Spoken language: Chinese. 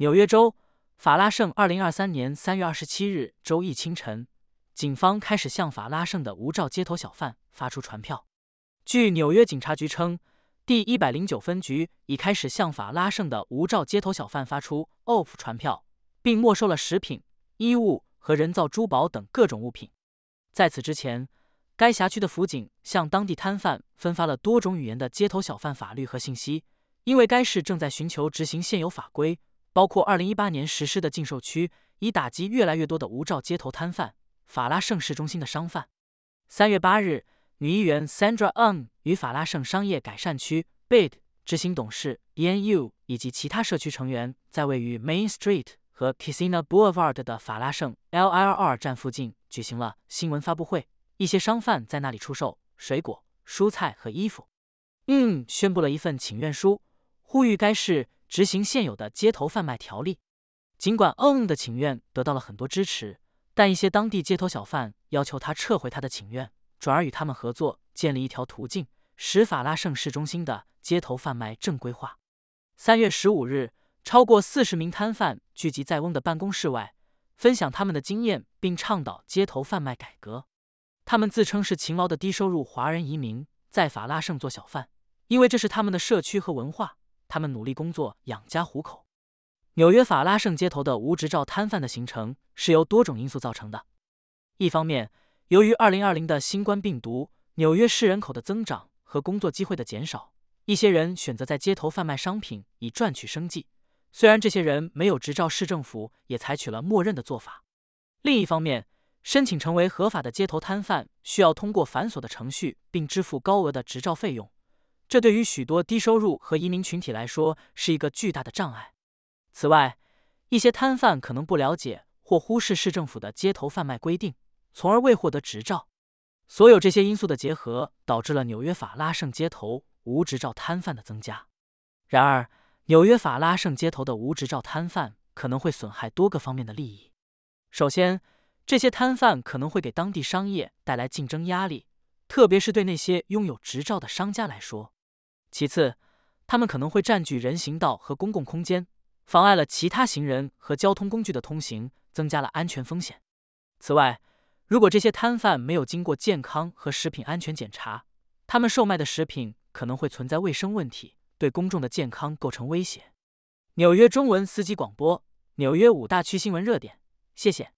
纽约州法拉盛，二零二三年三月二十七日周一清晨，警方开始向法拉盛的无照街头小贩发出传票。据纽约警察局称，第一百零九分局已开始向法拉盛的无照街头小贩发出 “off” 传票，并没收了食品、衣物和人造珠宝等各种物品。在此之前，该辖区的辅警向当地摊贩分发了多种语言的街头小贩法律和信息，因为该市正在寻求执行现有法规。包括二零一八年实施的禁售区，以打击越来越多的无照街头摊贩。法拉盛市中心的商贩。三月八日，女议员 Sandra Ng 与法拉盛商业改善区 BID 执行董事 Yan Yu 以及其他社区成员，在位于 Main Street 和 Kissena Boulevard 的法拉盛 LIRR 站附近举行了新闻发布会。一些商贩在那里出售水果、蔬菜和衣服。嗯，宣布了一份请愿书，呼吁该市。执行现有的街头贩卖条例，尽管嗯的请愿得到了很多支持，但一些当地街头小贩要求他撤回他的请愿，转而与他们合作，建立一条途径，使法拉盛市中心的街头贩卖正规化。三月十五日，超过四十名摊贩聚集在翁的办公室外，分享他们的经验，并倡导街头贩卖改革。他们自称是勤劳的低收入华人移民，在法拉盛做小贩，因为这是他们的社区和文化。他们努力工作养家糊口。纽约法拉盛街头的无执照摊贩的形成是由多种因素造成的。一方面，由于2020的新冠病毒，纽约市人口的增长和工作机会的减少，一些人选择在街头贩卖商品以赚取生计。虽然这些人没有执照，市政府也采取了默认的做法。另一方面，申请成为合法的街头摊贩需要通过繁琐的程序，并支付高额的执照费用。这对于许多低收入和移民群体来说是一个巨大的障碍。此外，一些摊贩可能不了解或忽视市政府的街头贩卖规定，从而未获得执照。所有这些因素的结合，导致了纽约法拉盛街头无执照摊贩的增加。然而，纽约法拉盛街头的无执照摊贩可能会损害多个方面的利益。首先，这些摊贩可能会给当地商业带来竞争压力，特别是对那些拥有执照的商家来说。其次，他们可能会占据人行道和公共空间，妨碍了其他行人和交通工具的通行，增加了安全风险。此外，如果这些摊贩没有经过健康和食品安全检查，他们售卖的食品可能会存在卫生问题，对公众的健康构成威胁。纽约中文司机广播，纽约五大区新闻热点，谢谢。